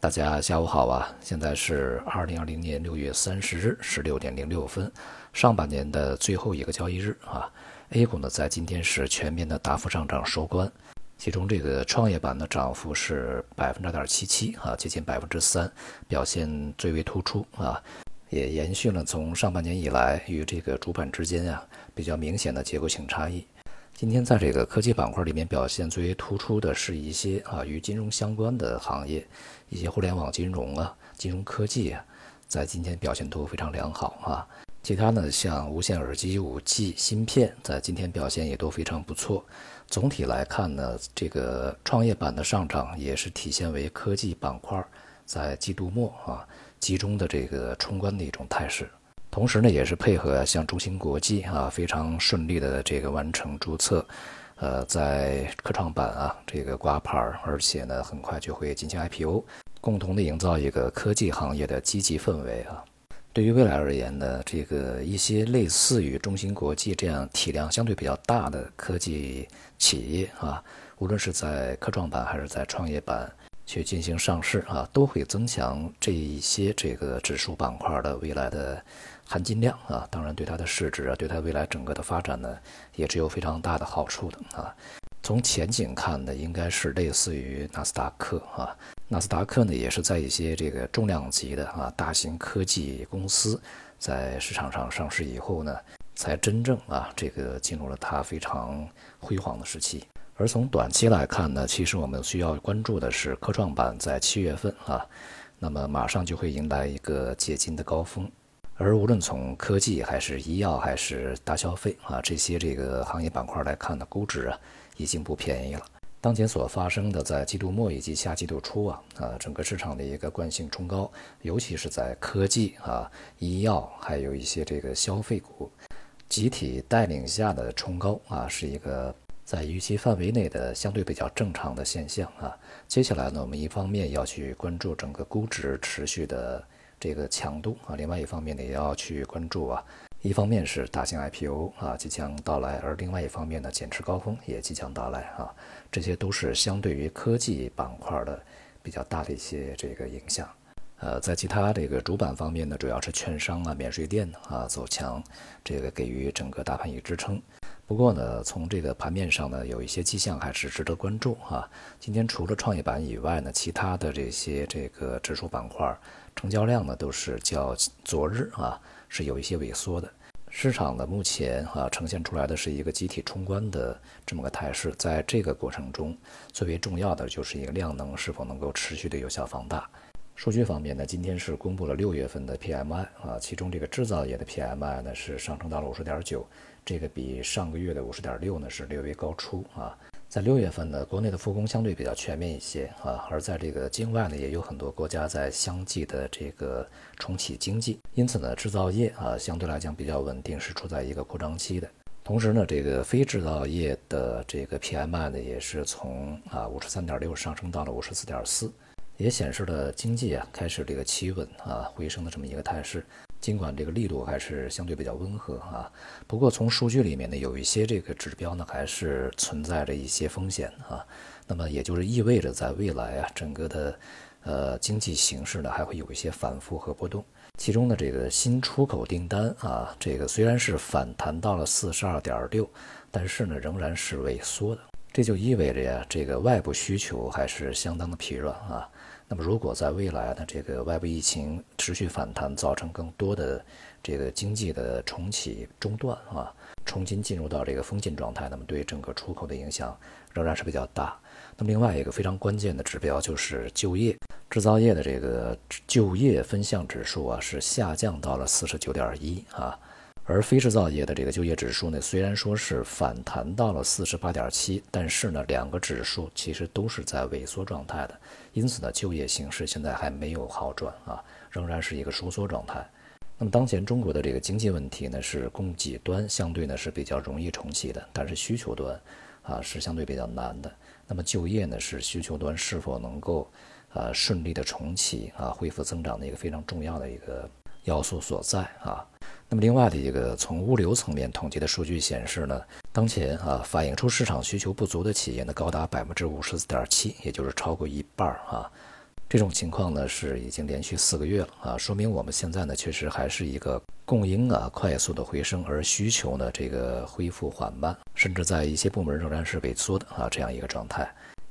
大家下午好啊！现在是二零二零年六月三十日十六点零六分，上半年的最后一个交易日啊。A 股呢在今天是全面的大幅上涨收官，其中这个创业板的涨幅是百分之二点七七啊，接近百分之三，表现最为突出啊，也延续了从上半年以来与这个主板之间啊比较明显的结构性差异。今天在这个科技板块里面表现最为突出的是一些啊与金融相关的行业，一些互联网金融啊、金融科技啊，在今天表现都非常良好啊。其他呢，像无线耳机、五 G 芯片，在今天表现也都非常不错。总体来看呢，这个创业板的上涨也是体现为科技板块在季度末啊集中的这个冲关的一种态势。同时呢，也是配合像中芯国际啊，非常顺利的这个完成注册，呃，在科创板啊这个挂牌，而且呢，很快就会进行 IPO，共同的营造一个科技行业的积极氛围啊。对于未来而言呢，这个一些类似于中芯国际这样体量相对比较大的科技企业啊，无论是在科创板还是在创业板。去进行上市啊，都会增强这一些这个指数板块的未来的含金量啊。当然，对它的市值啊，对它未来整个的发展呢，也是有非常大的好处的啊。从前景看呢，应该是类似于纳斯达克啊。纳斯达克呢，也是在一些这个重量级的啊大型科技公司在市场上上市以后呢，才真正啊这个进入了它非常辉煌的时期。而从短期来看呢，其实我们需要关注的是科创板在七月份啊，那么马上就会迎来一个解禁的高峰。而无论从科技还是医药还是大消费啊这些这个行业板块来看呢，估值啊已经不便宜了。当前所发生的在季度末以及下季度初啊啊整个市场的一个惯性冲高，尤其是在科技啊、医药还有一些这个消费股集体带领下的冲高啊，是一个。在预期范围内的相对比较正常的现象啊，接下来呢，我们一方面要去关注整个估值持续的这个强度啊，另外一方面呢，也要去关注啊，一方面是大型 IPO 啊即将到来，而另外一方面呢，减持高峰也即将到来啊，这些都是相对于科技板块的比较大的一些这个影响。呃，在其他这个主板方面呢，主要是券商啊、免税店啊走强，这个给予整个大盘以支撑。不过呢，从这个盘面上呢，有一些迹象还是值得关注啊。今天除了创业板以外呢，其他的这些这个指数板块成交量呢，都是较昨日啊是有一些萎缩的。市场呢目前啊呈现出来的是一个集体冲关的这么个态势，在这个过程中，最为重要的就是一个量能是否能够持续的有效放大。数据方面呢，今天是公布了六月份的 PMI 啊，其中这个制造业的 PMI 呢是上升到了五十点九。这个比上个月的五十点六呢是略微高出啊，在六月份呢，国内的复工相对比较全面一些啊，而在这个境外呢，也有很多国家在相继的这个重启经济，因此呢，制造业啊相对来讲比较稳定，是处在一个扩张期的。同时呢，这个非制造业的这个 PMI 呢，也是从啊五十三点六上升到了五十四点四，也显示了经济啊开始这个企稳啊回升的这么一个态势。尽管这个力度还是相对比较温和啊，不过从数据里面呢，有一些这个指标呢，还是存在着一些风险啊。那么也就是意味着，在未来啊，整个的呃经济形势呢，还会有一些反复和波动。其中呢这个新出口订单啊，这个虽然是反弹到了四十二点六，但是呢，仍然是萎缩的。这就意味着呀，这个外部需求还是相当的疲软啊。那么，如果在未来呢，这个外部疫情持续反弹，造成更多的这个经济的重启中断啊，重新进入到这个封禁状态，那么对整个出口的影响仍然是比较大。那么，另外一个非常关键的指标就是就业，制造业的这个就业分项指数啊，是下降到了四十九点一啊。而非制造业的这个就业指数呢，虽然说是反弹到了四十八点七，但是呢，两个指数其实都是在萎缩状态的，因此呢，就业形势现在还没有好转啊，仍然是一个收缩状态。那么当前中国的这个经济问题呢，是供给端相对呢是比较容易重启的，但是需求端啊是相对比较难的。那么就业呢是需求端是否能够啊顺利的重启啊恢复增长的一个非常重要的一个要素所在啊。那么另外的一个从物流层面统计的数据显示呢，当前啊反映出市场需求不足的企业呢高达百分之五十四点七，也就是超过一半儿啊。这种情况呢是已经连续四个月了啊，说明我们现在呢确实还是一个供应啊快速的回升，而需求呢这个恢复缓慢，甚至在一些部门仍然是萎缩的啊这样一个状态。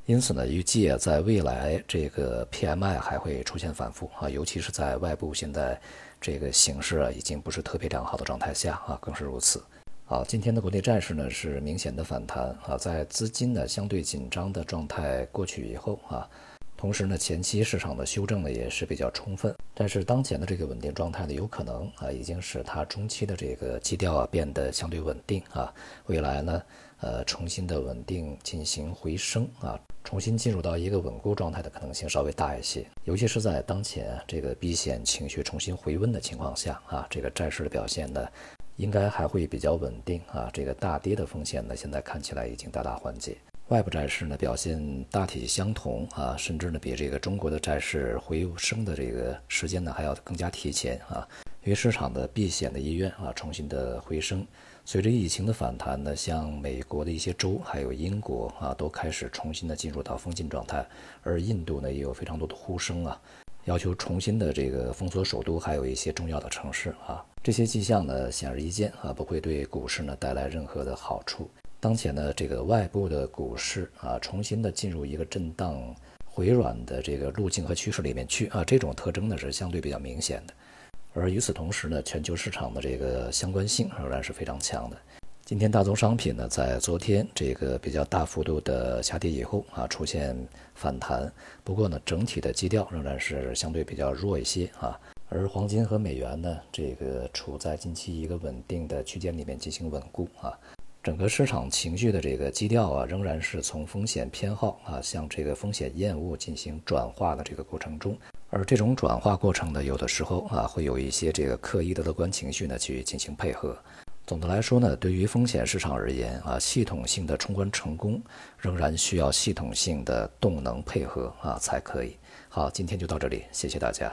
因此呢，预计啊在未来这个 PMI 还会出现反复啊，尤其是在外部现在这个形势啊已经不是特别良好的状态下啊更是如此。好，今天的国内债市呢是明显的反弹啊，在资金呢相对紧张的状态过去以后啊。同时呢，前期市场的修正呢也是比较充分，但是当前的这个稳定状态呢，有可能啊，已经使它中期的这个基调啊变得相对稳定啊，未来呢，呃，重新的稳定进行回升啊，重新进入到一个稳固状态的可能性稍微大一些，尤其是在当前这个避险情绪重新回温的情况下啊，这个债市的表现呢，应该还会比较稳定啊，这个大跌的风险呢，现在看起来已经大大缓解。外部债市呢表现大体相同啊，甚至呢比这个中国的债市回升的这个时间呢还要更加提前啊，因为市场的避险的意愿啊重新的回升，随着疫情的反弹呢，像美国的一些州还有英国啊都开始重新的进入到封禁状态，而印度呢也有非常多的呼声啊，要求重新的这个封锁首都还有一些重要的城市啊，这些迹象呢显而易见啊不会对股市呢带来任何的好处。当前呢，这个外部的股市啊，重新的进入一个震荡回软的这个路径和趋势里面去啊，这种特征呢是相对比较明显的。而与此同时呢，全球市场的这个相关性仍然是非常强的。今天大宗商品呢，在昨天这个比较大幅度的下跌以后啊，出现反弹，不过呢，整体的基调仍然是相对比较弱一些啊。而黄金和美元呢，这个处在近期一个稳定的区间里面进行稳固啊。整个市场情绪的这个基调啊，仍然是从风险偏好啊，向这个风险厌恶进行转化的这个过程中。而这种转化过程呢，有的时候啊，会有一些这个刻意的乐观情绪呢，去进行配合。总的来说呢，对于风险市场而言啊，系统性的冲关成功，仍然需要系统性的动能配合啊，才可以。好，今天就到这里，谢谢大家。